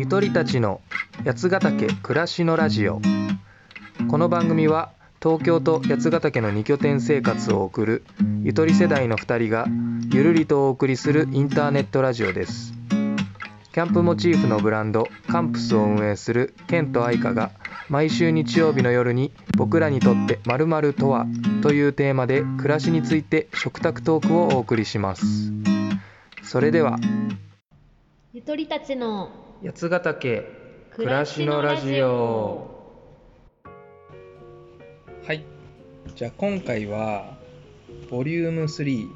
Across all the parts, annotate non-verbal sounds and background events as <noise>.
ゆとりたちの八ヶ岳暮らしのラジオ。この番組は東京と八ヶ岳の2拠点生活を送るゆとり世代の2人がゆるりとお送りするインターネットラジオです。キャンプモチーフのブランドカンプスを運営するケンと愛花が毎週日曜日の夜に僕らにとって〇〇とはというテーマで暮らしについて食卓トークをお送りします。それでは。ゆとりたちの八ヶ岳暮らしのラジオ。はい。じゃあ今回はボリューム3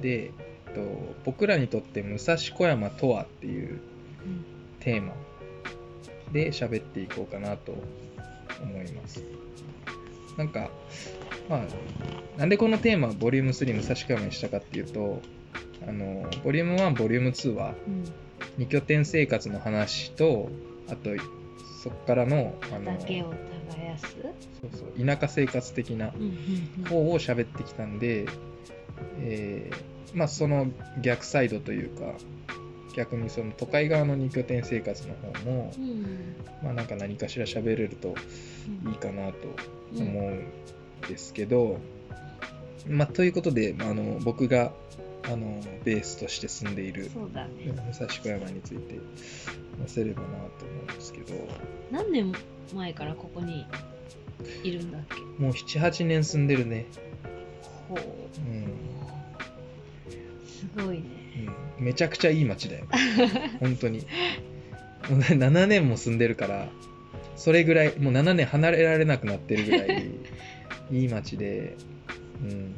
で、えっと、僕らにとって武蔵小山とはっていうテーマで喋っていこうかなと思います。なんかまあなんでこのテーマボリューム3武蔵小山にしたかっていうとあのボリューム1ボリューム2はうん2拠点生活の話とあとそっからのあの畑を耕す？そうそう田舎生活的なうんうん方を喋ってきたんで、えーまあその逆サイドというか逆にその都会側の2拠点生活の方もう、ん。まあなんか何かしら喋れるとうん。いいかなとうん。思うんですけど、まあということで、まあ、あの僕があのベースとして住んでいるそうだね。武蔵小山について話せればなと思うんですけど。何年前からここにいるんだっけ？もう78年住んでるね、ほう。うん。すごいね。うん、めちゃくちゃいい街だよ <laughs> 本当に。もうね7年も住んでるからそれぐらいもう7年離れられなくなってるぐらい <laughs> いい街で、うん、うん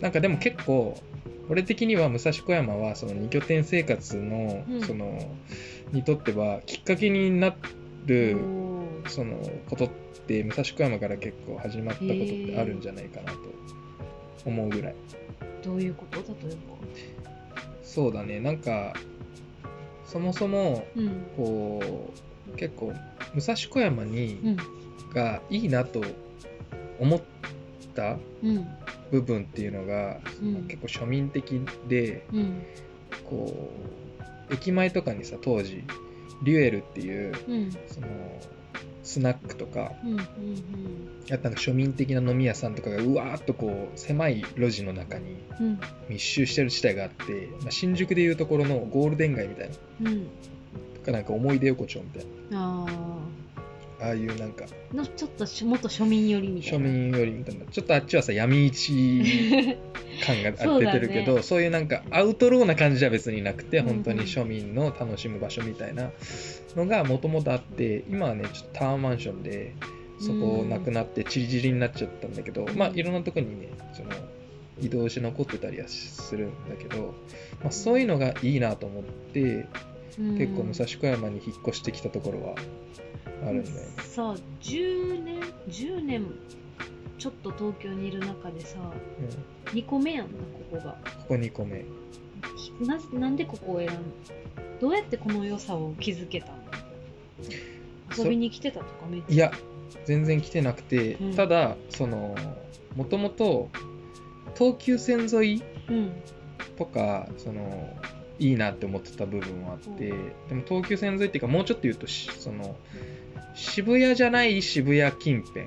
なんかでも結構俺的には武蔵小山はその2拠点生活の,、うん。そのにとってはきっかけになるそのことって武蔵小山から結構始まったことってあるんじゃないかなと思うぐらい。どういうこと？例えそうだね。なんかそもそもばうん。こう結構武蔵小山に、うん。がいいなと思ったうん部分っていうのが、うん。結構庶民的でうん。こう駅前とかにさ当時リュエルっていううん。そのスナックとかうんうんあとなんか庶民的な飲み屋さんとかがうわーっとこう狭い路地の中にうん。密集してる地帯があって、まあ、新宿でいうところのゴールデン街みたいな。うん。とかなんか思い出横丁みたいなあああいうなんかあのちょっとしもっと庶民寄りみたいな。庶民よりみたいな。ちょっとあっちはさ闇市 <laughs> 感が出てるけどそう,、いうなんかアウトローな感じは別になくてうんうん。本当に庶民の楽しむ場所みたいなのがもともとあって今はねちょっとタワーマンションでそこなくなってチリチリになっちゃったんだけど、まあいろんなとこにねその移動して残ってたりはするんだけど、まあ、そういうのがいいなと思って結構武蔵小山に引っ越してきたところはあるんだよね。さ10年10年ちょっと東京にいる中でさうん。2個目やんなここが。ここ2個目。ななんでここを選んどうやってこの良さを気づけたの？そ遊びに来てたとかめっちゃ。いや全然来てなくて、うん。ただそのもともと東急線沿いうん。とかそのいいなって思ってた部分はあって、うんでも東急線沿いっていうかもうちょっと言うとしその渋谷じゃない渋谷近辺。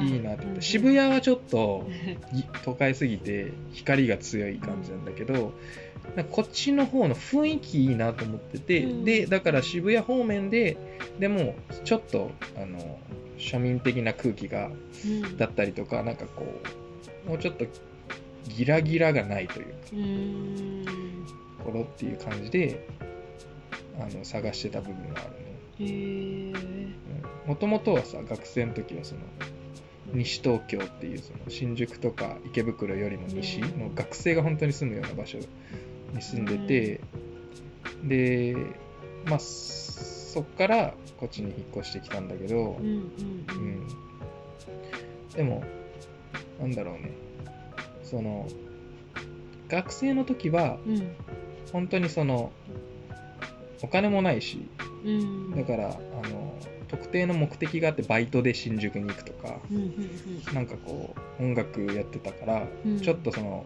いいなって思っ渋谷はちょっと <laughs> ぎ都会すぎて光が強い感じなんだけど、こっちの方の雰囲気いいなと思ってて、うん。でだから渋谷方面ででもちょっとあの庶民的な空気がうん。だったりとかなんかこうもうちょっとギラギラがないというかころっていう感じであの探してた部分があるね。へえもともとはさ学生の時はその西東京っていうその新宿とか池袋よりも西の学生が本当に住むような場所に住んでて、でまあそっからこっちに引っ越してきたんだけどうん、でもなんだろうね。その学生の時はうん本当にそのお金もないしうん。だからあの特定の目的があってバイトで新宿に行くとかうんうんなんかこう音楽やってたから、うん。ちょっとその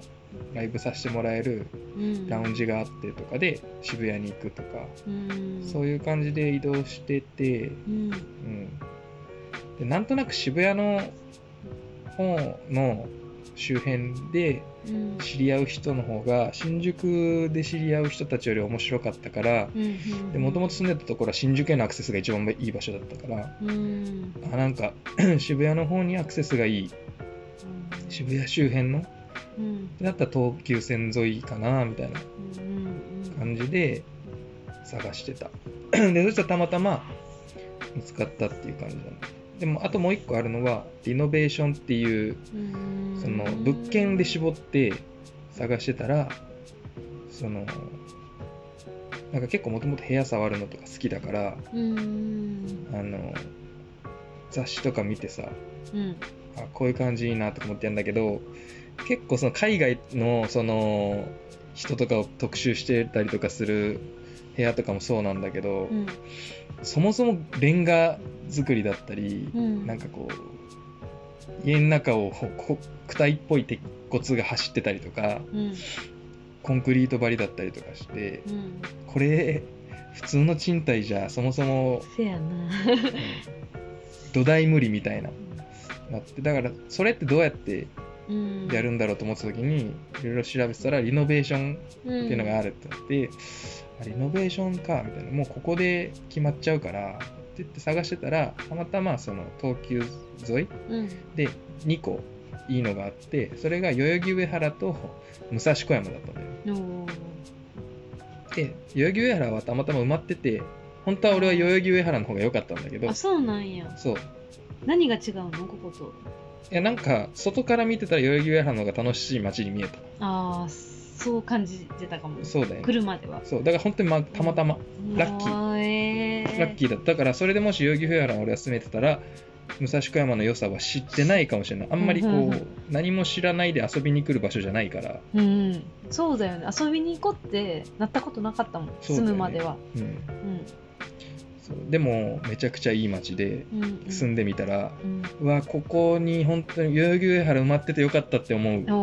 ライブさせてもらえるうん。ラウンジがあってとかで渋谷に行くとか、うん。そういう感じで移動してて、うん。うん、でなんとなく渋谷の方の周辺でうん。知り合う人の方が新宿で知り合う人たちより面白かったからうんもともと住んでたところは新宿へのアクセスが一番いい場所だったからうん。あなんか <clears throat> 渋谷の方にアクセスがいい渋谷周辺のうん。だったら東急線沿いかなみたいなうん。感じで探してた。<clears throat> でそしたらたまたま見つかったっていう感じだねでもあともう一個あるのはリノベーションっていううん。その物件で絞って探してたらそのなんか結構もともと部屋触るのとか好きだからうん。あの雑誌とか見てさうん。あこういう感じいいなとか思ってやんだけど結構その海外のその人とかを特集してたりとかする部屋とかもそうなんだけど、うんそもそもレンガ作りだったり、うん。なんかこう家の中を躯体っぽい鉄骨が走ってたりとかうん。コンクリート張りだったりとかしてうん。これ普通の賃貸じゃそもそもせやな。土台無理みたいななってだからそれってどうやってうんやるんだろうと思った時にいろいろ調べてたらリノベーションっていうのがあるってなって、あリノベーションかみたいなもうここで決まっちゃうからって言って探してたらたまたまその東急沿いうん。で2個いいのがあってそれが代々木上原と武蔵小山だったんだよで代々木上原はたまたま埋まってて本当は俺は代々木上原の方が良かったんだけどあそうなんや。そう。何が違うの？ここといやなんか外から見てたら代々木上原の方が楽しい街に見えた。ああそう感じてたかも。そうだよ来るまでは。そうだから本当に、ま、たまたま。ラッキー。ーえー、ラッキーだった。からそれでもし代々木上原を俺が住めてたら武蔵小山の良さは知ってないかもしれない。あんまりこうんうんうう何も知らないで遊びに来る場所じゃないから、うんそうだよね。遊びに行こうってなったことなかったもん、ね。むまでは。うん、うんでもめちゃくちゃいい街で住んでみたら、うん。うわここに本当に代々木上原埋まっててよかったって思う、代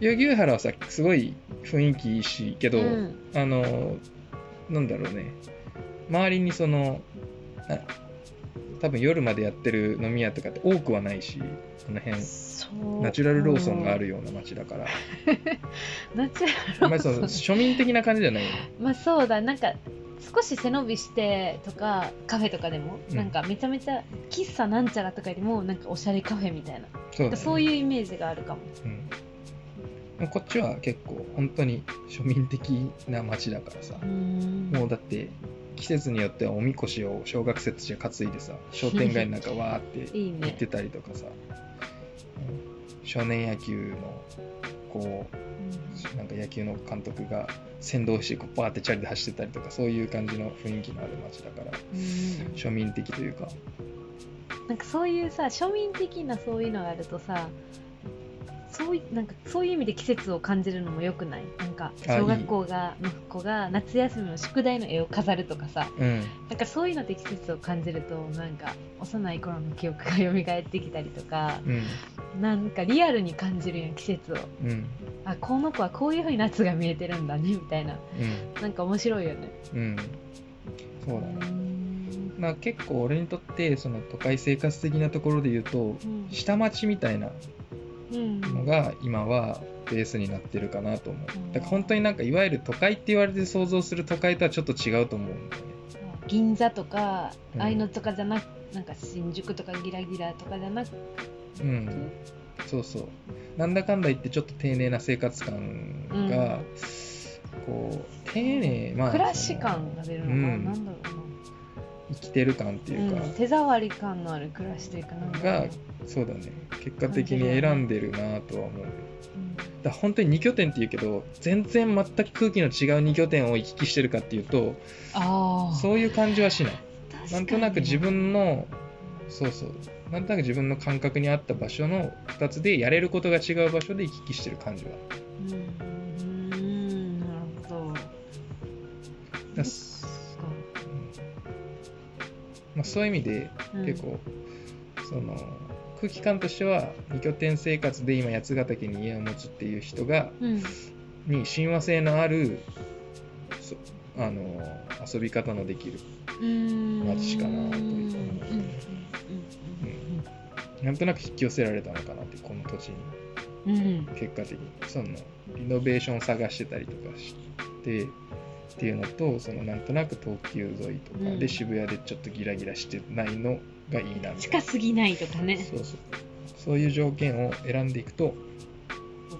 々木上原はさすごい雰囲気いいしけど、うん。あのなんだろうね。周りにそのあ多分夜までやってる飲み屋とかって多くはないしこの辺。ナチュラルローソンがあるような街だから。<laughs> ナチュラルローソン。の庶民的な感じじゃないよまあそうだ。なんか少し背伸びしてとかカフェとかでも、うん。なんかめちゃめちゃ喫茶なんちゃらとかよりもなんかおしゃれカフェみたいな。そうだね。そういうイメージがあるかも。うん。こっちは結構本当に庶民的な街だからさ、うん。もうだって季節によってはおみこしを小学生たちが担いでさ商店街の中わーって <laughs> いいね。行ってたりとかさ、うん。少年野球のこうなんか野球の監督が先導してこうバーってチャリで走ってたりとかそういう感じの雰囲気のある街だからうん。庶民的というか。なんかそういうさ庶民的なそういうのがあるとさそういなんかそういう意味で季節を感じるのもよくない？なんか小学校がの子が夏休みの宿題の絵を飾るとかさ。うん。なんかそういうので季節を感じるとなんか幼い頃の記憶が蘇ってきたりとかうん。なんかリアルに感じるやん季節を。うん。あこの子はこういう風に夏が見えてるんだねみたいな。うん。なんか面白いよね。うん。そうだね。ん。まあ結構俺にとってその都会生活的なところで言うとうん。下町みたいなうんのが今はベースになってるかなと思う。うん。だから本当になんかいわゆる都会って言われて想像する都会とはちょっと違うと思うんだよね。銀座とか、うんああいうのとかじゃなくなんか新宿とかギラギラとかじゃなくうん。そうそう。なんだかんだ言ってちょっと丁寧な生活感が、こう丁寧まあ暮らし感が出るのかな、うん。なんだろ生きてる感っていうか、うん、手触り感のある暮らしというかなんだろうながそうだね。結果的に選んでるなとは思う。うん。だ本当に2拠点っていうけど全然全く空気の違う2拠点を行き来してるかっていうとああそういう感じはしない。なんとなく自分のそうそう。なんとなく自分の感覚に合った場所の2つでやれることが違う場所で行き来してる感じは。うんうんなるほどまあ、そういう意味でうん。結構、その空気感としては二拠点生活で今八ヶ岳に家を持つっていう人がうん。に親和性のあるそあの遊び方のできるうん。街かなといううん。うん。なんとなく引き寄せられたのかなってこの土地に。うんうんうん。結果的に。そのリノベーション探してたりとかしてっていうのとそのなんとなく東急沿いとかうん。で渋谷でちょっとギラギラしてないのがいいな。みたいな近すぎないとかね。そうそう。そういう条件を選んでいくと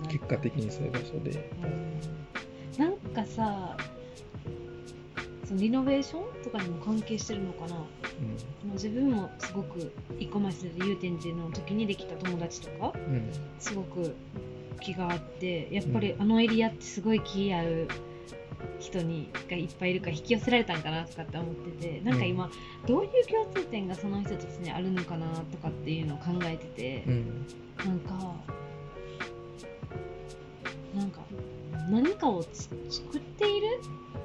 結果的にそういう場所で。うん。なんかさそのリノベーションとかにも関係してるのかな。その自分もすごく一個前で祐天寺の時にできた友達とかうんうん。すごく気があってやっぱりあのエリアってすごい気合う人にがいっぱいいるから引き寄せられたんかなとかって思っててなんか今、どういう共通点がその人たちにあるのかなとかっていうのを考えてて、うん。なんかなんか何かをつ作っている、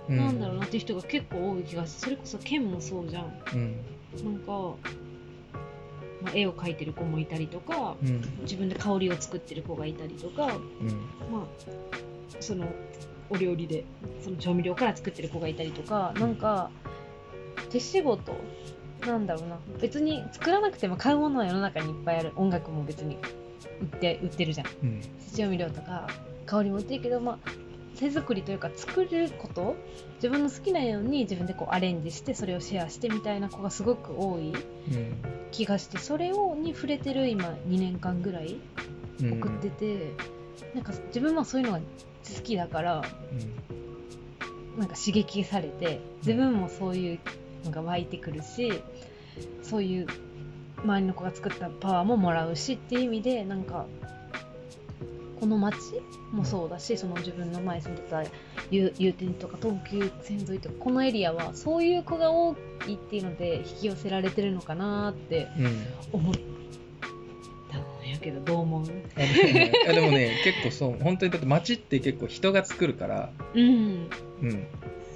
うん。なんだろうなっていう人が結構多い気がしてそれこそ剣もそうじゃん。うん。なんか、まあ、絵を描いてる子もいたりとかうん。自分で香りを作ってる子がいたりとかうん。まあそのお料理でその調味料から作ってる子がいたりとかなんか手仕事なんだろうな。別に作らなくても買うものは世の中にいっぱいある。音楽も別に売って売ってるじゃん。うん。調味料とか香りも売ってるけどまあ手作りというか作ること自分の好きなように自分でこうアレンジしてそれをシェアしてみたいな子がすごく多いうん。気がしてそれをに触れてる今2年間ぐらいうん。送ってて、なんか自分はそういうのが好きだからなんか刺激されて自分もそういうのが湧いてくるしそういう周りの子が作ったパワーももらうしっていう意味でなんかこの街もそうだしその自分の前住んでたゆ祐天とか東急線沿いとかこのエリアはそういう子が多いっていうので引き寄せられてるのかなってうん。うん思うあでもねあでもね結構そう本当にだって街って結構人が作るから。うん。うん。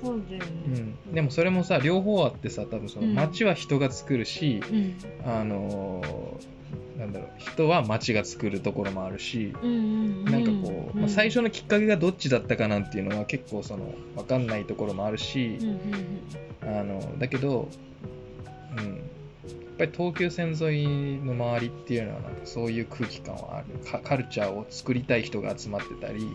そうだようねん。でもそれもさ両方あってさ多分そのうん。街は人が作るし、うん。あのーなんだろう人は街が作るところもあるし、うんうんなんかこう、まあ、最初初のきっかけがどっちだったかなんていうのは結構その分かんないところもあるし、うんうんあのだけど、うん、ぱり東急線沿いの周りっていうのはなんかそういう空気感はある。カカルチャーを作りたい人が集まってたり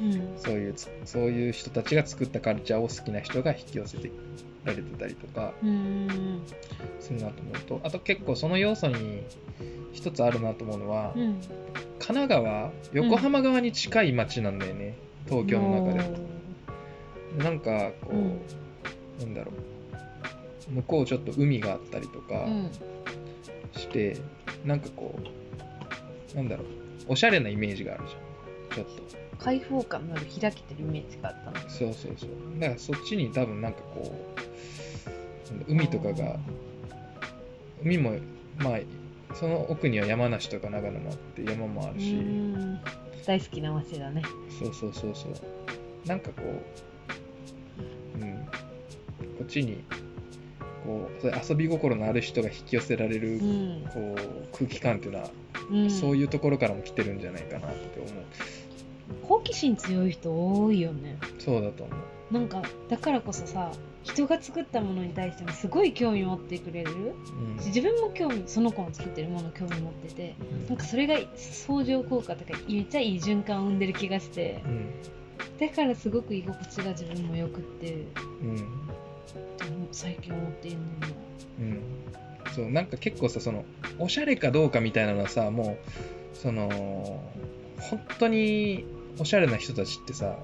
うん。うんそういうつそういう人たちが作ったカルチャーを好きな人が引き寄せてられてたりとかうん。するなと思うと。あと結構その要素に一つあるなと思うのは、うん。神奈川横浜側に近い街なんだよね、東京の中で。なんかこう、うん。なんだろう向こうちょっと海があったりとかうん。して、なんかこうなんだろうおしゃれなイメージがあるじゃん。ちょっと。開放感のある開けてるイメージがあったの。そうそうそう。だからそっちに多分なんかこう海とかが海もまあその奥には山梨とか長野もあって山もあるし、うん。大好きな街だね。そうそうそうそう。なんかこううん。こっちにこう遊び心のある人が引き寄せられる、うん。こう空気感っていうのは、うん。そういうところからも来てるんじゃないかなって思う。好奇心強い人多いよね。そうだと思う、なんかだからこそさ人が作ったものに対してもすごい興味持ってくれる。うん。自分も興味その子の作ってるもの興味持っててなんかそれが相乗効果とかめっちゃいい循環を生んでる気がして。うん。だからすごく居心地が自分もよくって。うん最近思っているのようん。そうなんか結構さそのおしゃれかどうかみたいなのはさもうその本当におしゃれな人たちってさ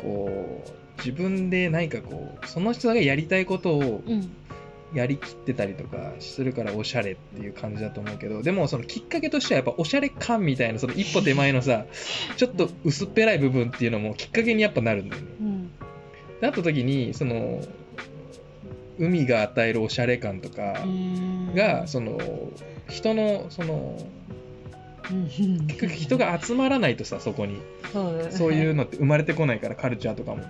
こう自分で何かこうその人がやりたいことをうん。やりきってたりとかするからおしゃれっていう感じだと思うけどでもそのきっかけとしてはやっぱおしゃれ感みたいなその一歩手前のさ <laughs> ちょっと薄っぺらい部分っていうのもきっかけにやっぱなるんだよね。うん。なった時にその海が与えるおしゃれ感とかうん。がその人のそのうん結局人が集まらないとさそこに。そういうのって生まれてこないからカルチャーとかも。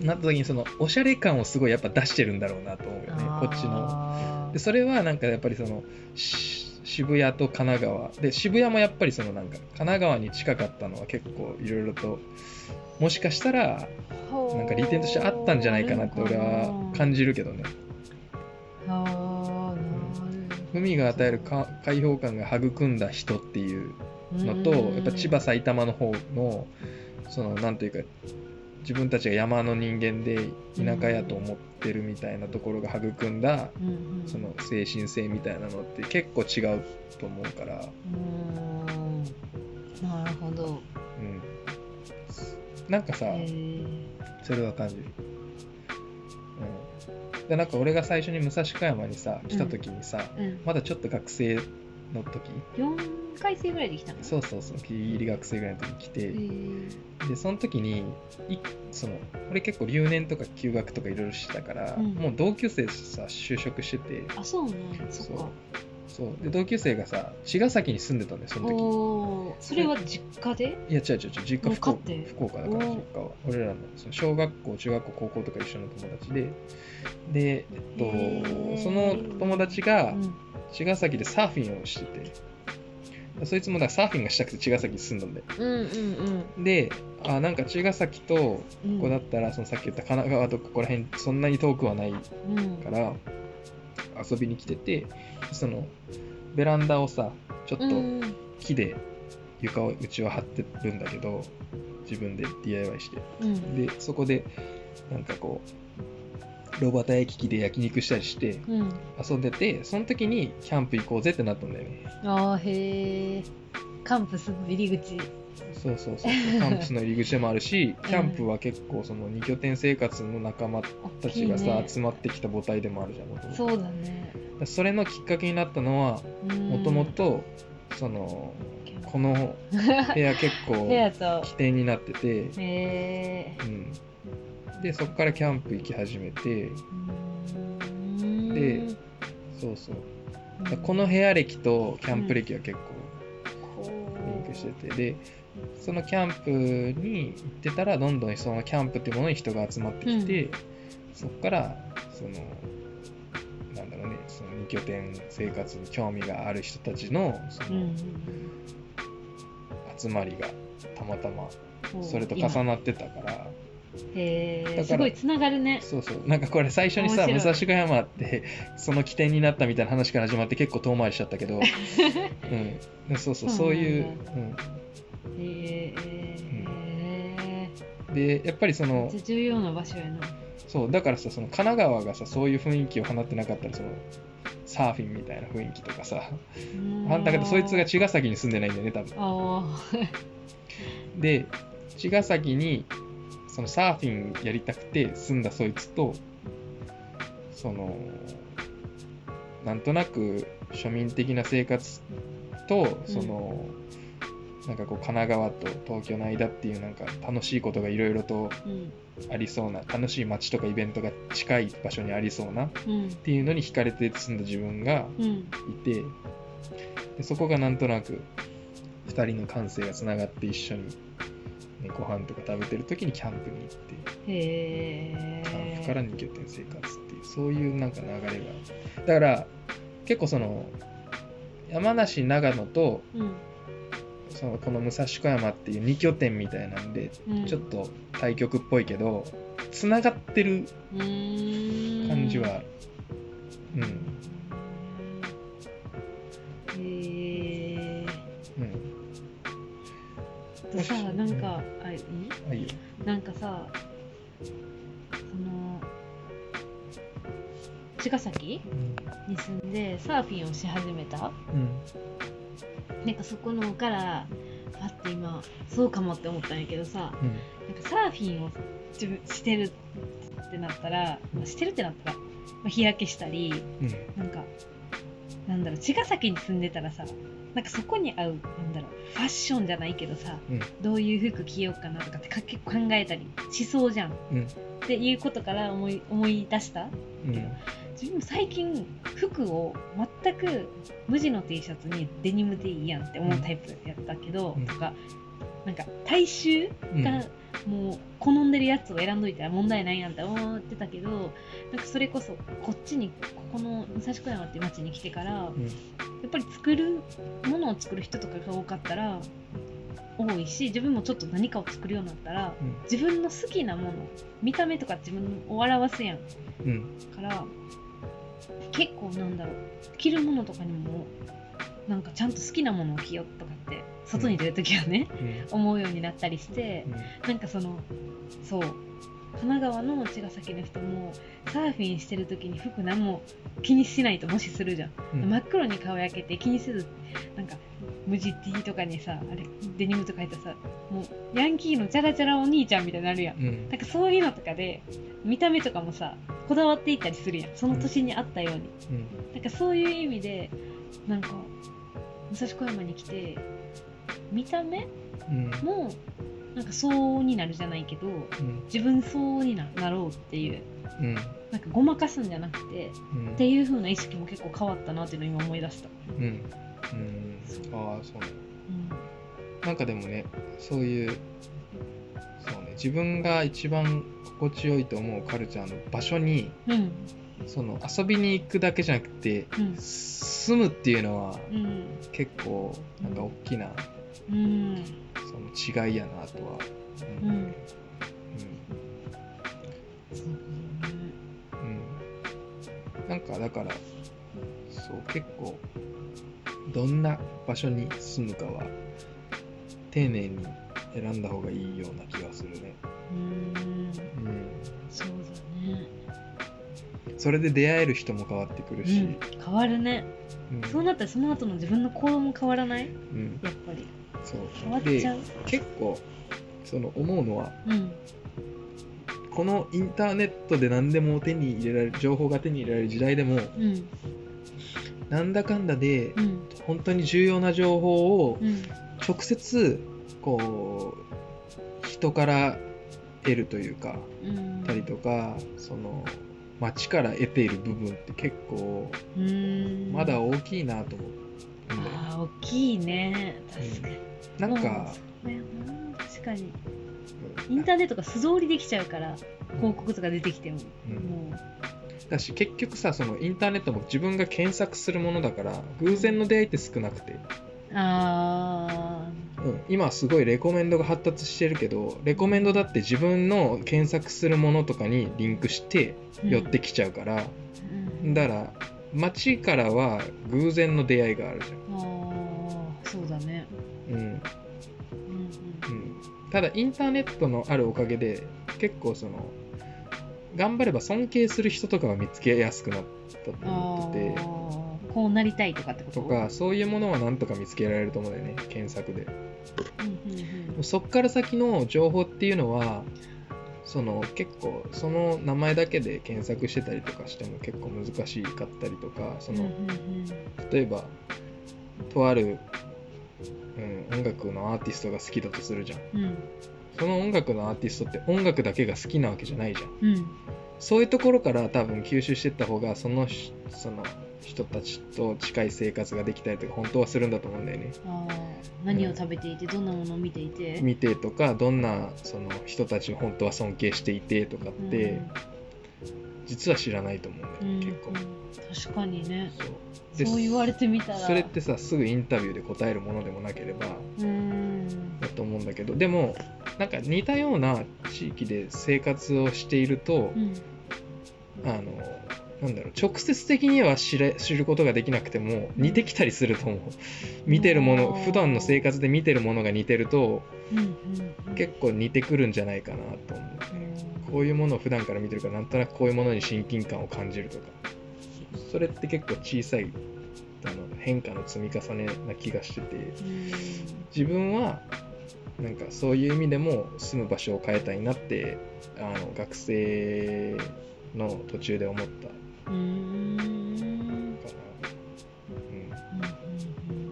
なった時にそのおしゃれ感をすごいやっぱ出してるんだろうなと思うよね。こっちの。でそれはなんかやっぱりそのし渋谷と神奈川。で渋谷もやっぱりそのなんか神奈川に近かったのは結構いろいろともしかしたらなんか利点としてあったんじゃないかなって俺は感じるけどね。海が与えるか開放感が育んだ人っていうのとうん。やっぱ千葉埼玉の方のそのなんというか自分たちが山の人間で田舎やと思ってるみたいなところが育んだその精神性みたいなのって結構違うと思うから、なるほど。うん、なんかさ、それは感じる。うん、でなんか俺が最初に武蔵小山にさ来た時にさ、うん。まだちょっと学生の時？4回生ぐらいできたの？そうそうそう。ギリギリ学生ぐらいの時に来て、でその時にいその俺結構留年とか休学とかいろいろしてたから、うん。もう同級生さ就職してて。あそうねそうかそうで同級生がさ茅ヶ崎に住んでたんだよその時。それは実家で？いや違う違う違う実家福岡福岡だから実家は。俺らのその小学校中学校高校とか一緒の友達で。で、えっと、その友達がうん。茅ヶ崎でサーフィンをしてて。そいつもだからサーフィンがしたくて茅ヶ崎に住んだんだよ。うんうんうん。であなんか茅ヶ崎とこうん。こだったらそのさっき言った神奈川とここら辺そんなに遠くはないかうん。ら遊びに来ててそのベランダをさちょっとうん。木で床をうちは張ってるんだけど自分で DIY して。うん。でそこでなんかこう炉端焼き器で焼肉したりしてうん。遊んでてその時にキャンプ行こうぜってなったんだよね。あーへえカンプスの入り口そうそうそうキャンプスの入り口でもあるしキャンプは結構その2拠点生活の仲間たちがさ、ね。集まってきた母体でもあるじゃんそうだね。それのきっかけになったのはもともとそのこの部屋結構 <laughs> 起点になってて、へえうん、でそこからキャンプ行き始めて。でそうそう。この部屋歴とキャンプ歴は結構リンクしてて、でそのキャンプに行ってたらどんどんそのキャンプっていうものに人が集まってきて、そこからそのなんだろうねその2拠点生活に興味がある人たちのそのうん。集まりがたまたまうんそれと重なってたから、へえすごいつながるね。そうそう。なんかこれ最初にさ武蔵小山ってその起点になったみたいな話から始まって結構遠回りしちゃったけど、<laughs> うん、そうそうそういう、へえうん、でやっぱりそめの重要な場所やな。そうだからさその神奈川がさそういう雰囲気を放ってなかったらそのサーフィンみたいな雰囲気とかさあんだけどそいつが茅ヶ崎に住んでないんだよね多分。あで茅ヶ崎にそのサーフィンやりたくて住んだそいつとそのなんとなく庶民的な生活とその、なんかこう神奈川と東京の間っていうなんか楽しいことがいろいろとありそうな楽しい街とかイベントが近い場所にありそうなっうん。ていうのに惹かれて住んだ自分がうん。いてでそこがなんとなく2人の感性がつながって一緒に、ね、ご飯とか食べてる時にキャンプに行ってへえキャンプから2拠点生活っていうそういうなんか流れが。だから結構その山梨長野とうん。そのこの武蔵小山っていう2拠点みたいなんでうん。ちょっと対極っぽいけどつながってる感じはうん。へえうん。とさなんかなんかさその茅ヶ崎に住んでサーフィンをし始めた？うん。なんかそこのからパッて今そうかもって思ったんやけどさうん。なんかサーフィンを自分してるってなったら、まあ、してるってなったら、まあ、日焼けしたりうん。なんかなんだろう茅ヶ崎に住んでたらさなんかそこに合うなんだろうファッションじゃないけどさ、うん。どういう服着ようかなとかってか結構考えたりしそうじゃん、うん。っていうことから思い思い出した？うん。自分最近服を全く無地の T シャツにデニムでいいやんって思うタイプやったけど、うん。とかなんか大衆うん。がもう好んでるやつを選んどいたら問題ないやんって思ってたけどなんかそれこそこっちにここの武蔵小山って町に来てから、うん。やっぱり作るものを作る人とかが多かったら多いし自分もちょっと何かを作るようになったらうん。自分の好きなもの見た目とか自分を表すやん。うん。から結構なんだろう着るものとかにもなんかちゃんと好きなものを着ようとかって外に出るときはね、うん。思うようになったりしてうんなんかそのそう神奈川の茅ヶ崎の人もサーフィンしてる時に服何も気にしないともしするじゃん、うん。真っ黒に顔焼けて気にせずなんか無地 T とかにさあれデニムとか入ったさもうヤンキーのチャラチャラお兄ちゃんみたいになるやん。うん。なんかそういうのとかで見た目とかもさこだわっていったりするやん。その年に合ったように、うん。なんかそういう意味でなんか武蔵小山に来て見た目うん。もなんか相応になるじゃないけどうん。自分相応にななろうっていううん。なんかごまかすんじゃなくてうん。っていう風な意識も結構変わったなっていうのを今思い出した、うん。うん。ああそう。ねうなんかでもねそういうそうね自分が一番心地よいと思うカルチャーの場所にんうんその遊びに行くだけじゃなくてうん。住むっていうのはうん。結構なんか大きなうん。その違いやなとは。うなんかだからそう結構どんな場所に住むかは丁寧に選んだ方がいいような気がするね、うんそれで出会える人も変わってくるし、うん、変わるね。うん。そうなったらその後の自分の行動も変わらない？うん。やっぱり。そう。変わっちゃう？で結構その思うのはうん。このインターネットで何でも手に入れられる情報が手に入れられる時代でもうん。なんだかんだでうん。本当に重要な情報をうん。直接こう人から得るというかうん。たりとかその街から得ている部分って結構うん。まだ大きいなと思うんだよああ大きいね。確かに、なんか、ね。うん確かに。うん。インターネットが素通りできちゃうから広告とか出てきても、うん。もだし結局さそのインターネットも自分が検索するものだから偶然の出会いって少なくて、うあうん、今はすごいレコメンドが発達してるけどレコメンドだって自分の検索するものとかにリンクしてー寄ってきちゃうから、うん。だから街からは偶然の出会いがあるじああそうだね。ゃん、うんうんうん、ただインターネットのあるおかげで結構その頑張れば尊敬する人とかが見つけやすくなったとうん思っててこうなりたいとかってこと？とかそういうものはなんとか見つけられると思うんだよね検索で。うんうんうん。そっから先の情報っていうのはその結構その名前だけで検索してたりとかしても結構難しかったりとかその、うんうん例えばとある、うん、音楽のアーティストが好きだとするじゃん。うん。その音楽のアーティストって音楽だけが好きなわけじゃないじゃん。うん。そういうところから多分吸収していった方がそのしその人たちと近い生活ができたりとか本当はするんだと思うんだよね。あー。何を食べていてどんなものを見ていて？見てとかどんなその人たちを本当は尊敬していてとかって、実は知らないと思うんだようん。ね、結構。うん。確かにね。そう。でそう言われてみたら。それってさすぐインタビューで答えるものでもなければうん。だと思うんだけど。でもなんか似たような地域で生活をしているとう、ん。あのなんだろう直接的には知れ知ることができなくても似てきたりすると思う。見てるもの普段の生活で見てるものが似てると結構似てくるんじゃないかなと思う。こういうものを普段から見てるからなんとなくこういうものに親近感を感じるとか。それって結構小さいあの変化の積み重ねな気がしてて。うん。自分はなんかそういう意味でも住む場所を変えたいなってあの学生の途中で思った。かうー。んな、うんうんうん。や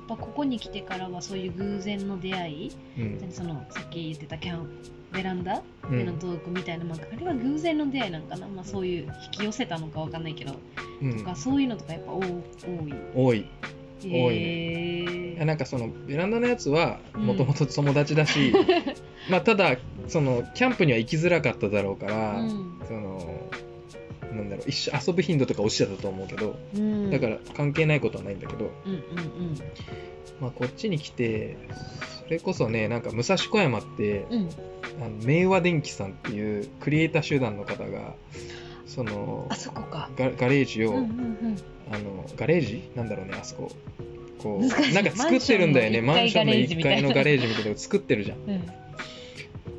っぱここに来てからはそういう偶然の出会い、うん。そのさっき言ってたキャンベランダうんでのトークみたいな、まあ、あれは偶然の出会いなんかな、まあ、そういう引き寄せたのかわかんないけど、うん。とかそういうのとかやっぱ多多い。多い。えいやなんかそのベランダのやつはうんもともと友達だし、まあただそのキャンプには行きづらかっただろうから、うん。そのなんだろう一緒遊ぶ頻度とか落ちてたと思うけどうん。だから関係ないことはないんだけど、うんうんまあ、こっちに来てそれこそねなんか武蔵小山ってうん。うんあの明和電機さんっていうクリエイター集団の方がそのあそこか。ガガレージを、うんうんあのガレージ？なんだろうねあそこ。こうなんか作ってるんだよね。ママンションの1ンの一階階のガレージみたいな。の作ってるじゃんうん。うん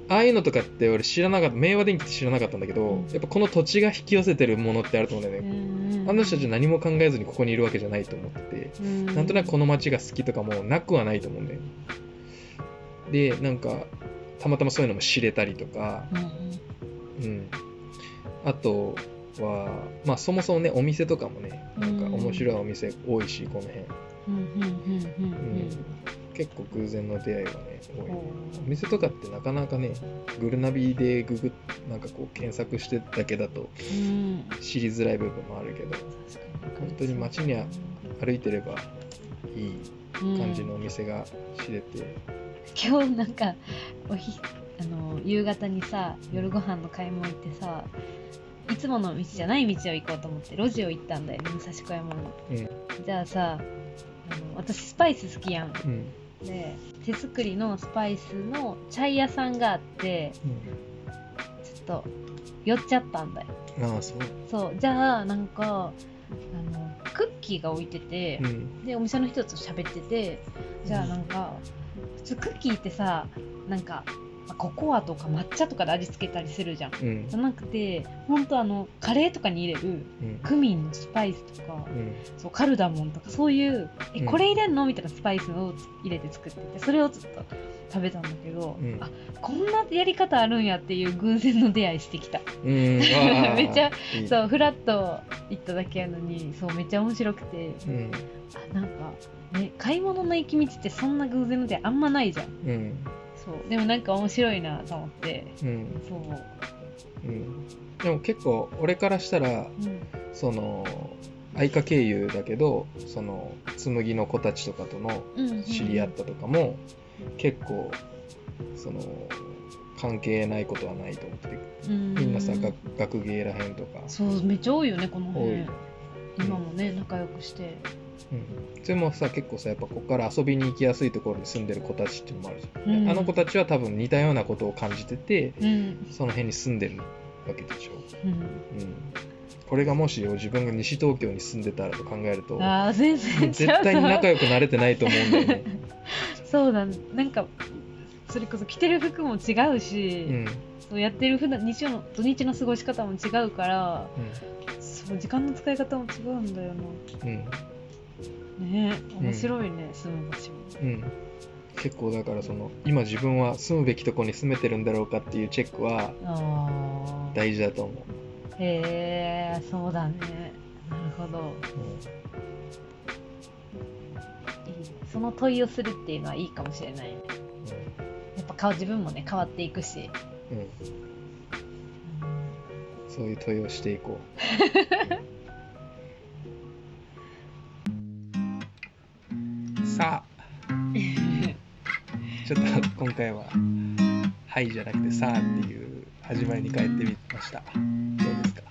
ああいうのとかって俺知らなかった明和電機って知らなかったんだけど、うん。やっぱこの土地が引き寄せてるものってあると思うんだよね、うん。あの人たち何も考えずにここにいるわけじゃないと思ってて、うん。なんとなくこの街が好きとかもなくはないと思うんだよね。でなんかたまたまそういうのも知れたりとかうんうん。あとはまあそもそもねお店とかもねなんか面白いお店多いしこの辺、うん結構偶然の出会いがね多い。うん。お店とかってなかなかねグルナビでググなんかこう検索してだけだとうん。知りづらい部分もあるけど本当に街には歩いてればいい感じのお店が知れて、今日なんかおひあの夕方にさ夜ご飯の買い物行ってさいつもの道じゃない道を行こうと思って路地を行ったんだよね武蔵小山のうん。じゃあさあの私スパイス好きやん。うんで手作りのスパイスのチャイ屋さんがあってちょっと寄っちゃったんだよ。うん、ああそう、そう。じゃあなんかあのクッキーが置いてて、うん。でお店の人と喋っててじゃあなんか普通クッキーってさなんかまあココアとか抹茶とかで味付けたりするじゃん。うん。じゃなくて本当あのカレーとかに入れるうん。クミンのスパイスとかうん。そうカルダモンとかそういうえうん。これ入れんのみたいなスパイスを入れて作っててそれをちょっと食べたんだけど、うん。あこんなやり方あるんやっていう偶然の出会いしてきた。<laughs> めっちゃそうフラッと行っただけやのにそうめっちゃ面白くて。うん。あなんかね買い物の行き道ってそんな偶然の出会いあんまないじゃんそう。でもなんか面白いなと思って。うん。そう、うん。でも結構俺からしたらうん、その愛花経由だけどその紬の子たちとかとのうん知り合ったとかも結構その関係ないことはないと思って。てみみんなさ学学芸らへんとか、そうめっちゃ多いよねこの多辺い。今もね仲良くしてうん、それもさ結構さやっぱここから遊びに行きやすいところに住んでる子たちっていうのもあるじゃん、でうん。あの子たちは多分似たようなことを感じててうん。その辺に住んでるわけでしょ、うん。うん、これがもし自分が西東京に住んでたらと考えるとああ全然絶対に仲良くなれてないと思うんだよね、<laughs> そうだなんかそれこそ着てる服も違うし、うん。そうやってる普段日曜の土日の過ごし方も違うからそう時間の使い方も違うんだようんうん。なね面白いね、住む場所。もうん、結構だからその今自分は住むべきところに住めてるんだろうかっていうチェックは大事だと思う、へえそうだね。なるほど。いい。その問いをするっていうのはいいかもしれないね。やっぱ顔自分もね変わっていくし、うんうん、そういう問いをしていこう <laughs> さ。あ <laughs> ちょっと今回は「はい」じゃなくて「さあ」っていう始まりに変えてみました。どうですか？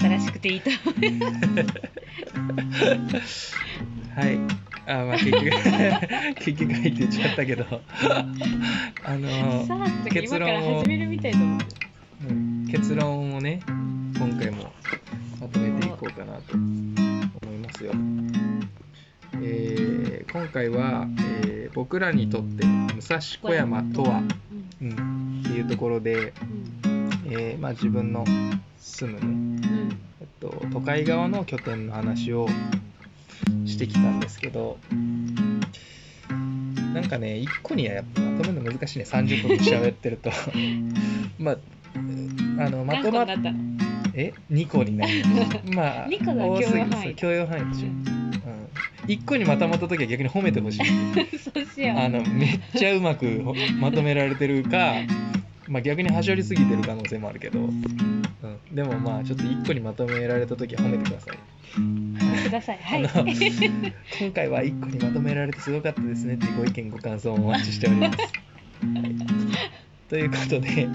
新しくていいと <laughs> はい。あ、まあ結局 <laughs> 結局入って言っちゃったけど、あの結論をうん。結論をね、今回もまとめていこうかなと思いますよ。えー今回は、えー僕らにとって武蔵小山とは、うん。うん、っていうところで、えーまあ、自分の住むね、うん。えっと、都会側の拠点の話をしてきたんですけどなんかね一個にはやっぱまとめるの難しいね30分喋ってると。<laughs> まああのま何とまったの？え？2個になる。<laughs> まあ二個が多すぎ許容範囲。そう許容範囲でしょ、うん、1個にまとまった時は逆に褒めてほしい。そうしよう。あのめっちゃうまくほまとめられてるか、まあ、逆にはしょりすぎてる可能性もあるけど、うん、でもまあちょっと1個にまとめられた時は褒めてください。ください。はい。今回は1個にまとめられてすごかったですねっていうご意見ご感想をお待ちしております。はい。ということで、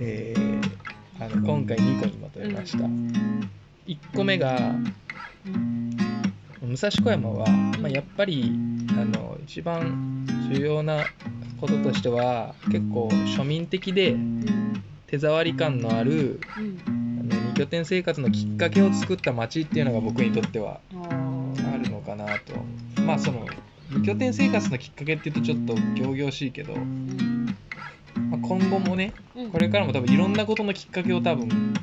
えーあの今回2個にまとめました、1個目がうん武蔵小山は、まあ、やっぱりあの一番重要なこととしては結構庶民的でうん手触り感のあるうん。あの二拠点生活のきっかけを作った街っていうのが僕にとってはあるのかなと。まあその二拠点生活のきっかけっていうとちょっと仰々しいけど、うんまあ、今後もねうん。これからも多分いろんなことのきっかけを多分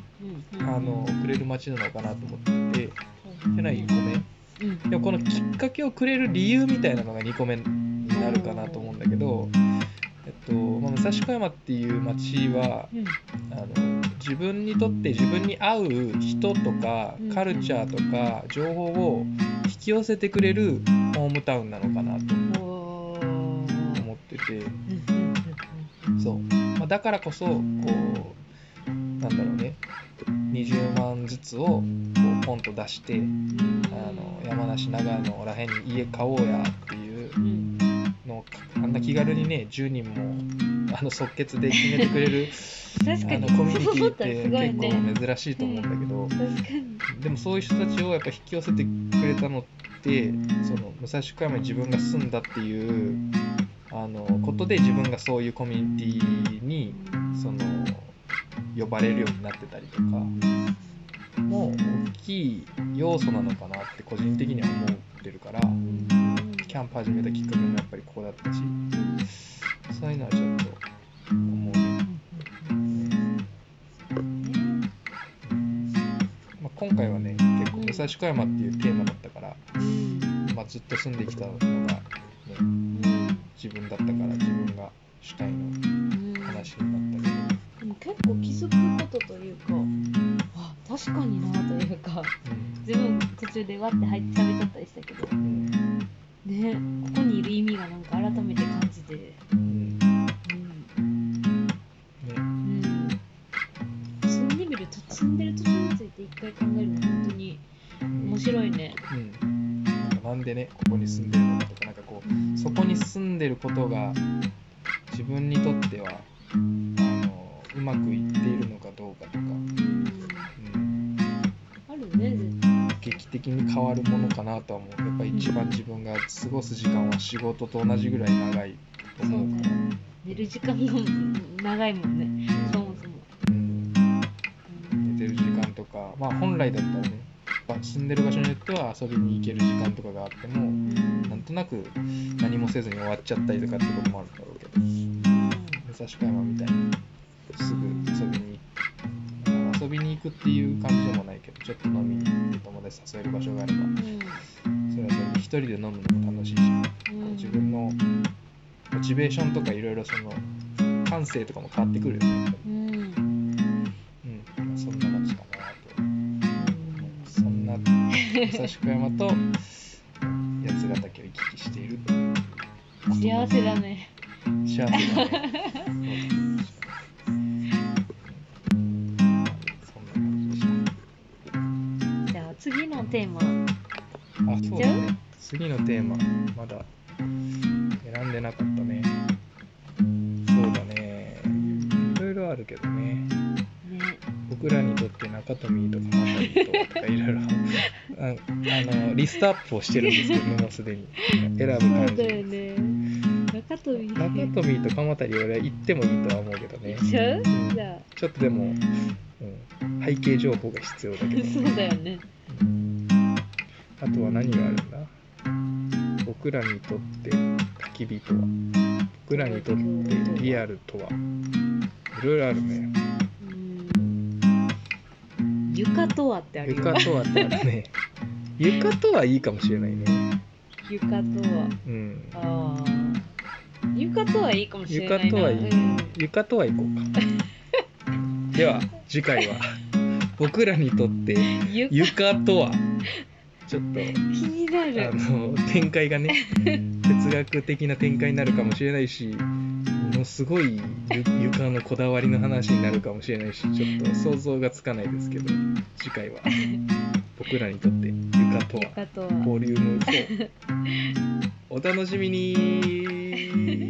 あのくれる街なのかなと思っててっていうのは1個目うんでもこのきっかけをくれる理由みたいなのが2個目になるかなと思うんだけど、えっとまあ、武蔵小山っていう街はうん。あの自分にとって自分に合う人とかうん。カルチャーとか情報を引き寄せてくれるホームタウンなのかなと思ってて。そう、まあ、だからこそこうなんだろうね。20万ずつをこうポンと出してうんあの山梨長野らへんに家買おうやっていううんのをあんな気軽にね10人もあの即決で決めてくれる <laughs> 確かに。あのコミュニティって結ね。構珍しいと思うんだけど、確かに。でもそういう人たちをやっぱ引き寄せてくれたのってその武蔵小山に自分が住んだっていうあのことで自分がそういうコミュニティにその呼ばれるようになってたりとかも大きい要素なのかなって個人的には思ってるからキャンプ始めたきっかけもやっぱりここだったしそういうのはちょっと思うね。まあ、今回はね結構武蔵小山っていうテーマだったから、まあ、ずっと住んできたのが、ね、自分だったから自分が主体の話になったけど、でも結構気づくことというかあ確かになというか自分途中でわって入って喋っちゃったりしたけど。うん。ねここにいる意味がなんか改めて感じて。住んでみると住んでる土地について一回考えるの本当に面白いね。うん、なんかなんでねここに住んでるのかとかなんかこうそこに住んでることが自分にとってはあのうまくいって的に変わるものかなとは思う。やっぱ一番自分が過ごす時間は仕事と同じぐらい長いと思うから。だよ寝る時間が長いもんね。そもそもうん。寝てる時間とか。まあ本来だったらねやっぱ住んでる場所によっては遊びに行ける時間とかがあってもうんなんとなく何もせずに終わっちゃったりとかってこともあるんだろうけど。武蔵小山みたいにすぐ遊びに遊びに行くっていう感じでもないけどちょっと飲みに行って友達誘える場所があればそれはそれで一人で飲むのも楽しいしうん。自分のモチベーションとかいろいろその感性とかも変わってくるよね。うん。うん。そんな街かなと。そんな武蔵小山と八ヶ岳を行き来している幸せだね。幸せだね <laughs> ストアップをしてるんですけどねもうすでに。選ぶそう感だよじね。中富中富と鎌足俺は行ってもいいとは思うけどね。でしょう？んじゃちょっとでも、うん、背景情報が必要だけど、あそうだよね。うん。あとは何があるんだ？僕らにとって焚き火とは？僕らにとってリアルとは？いろいろあるね。うん。床とはってあるよ床とはってあるね床とはいいかもしれないね。床とは。うん。ああ床とはいいかもしれないな。床とはいい。うん。床とは行こうか。<laughs> では次回は <laughs> 僕らにとって床。床とはちょっと気になあるの展開がね <laughs> 哲学的な展開になるかもしれないしものすごいゆ <laughs> 床のこだわりの話になるかもしれないしちょっと想像がつかないですけど次回は僕らにとって床とは床とは。ボリューム4 <laughs> お楽しみに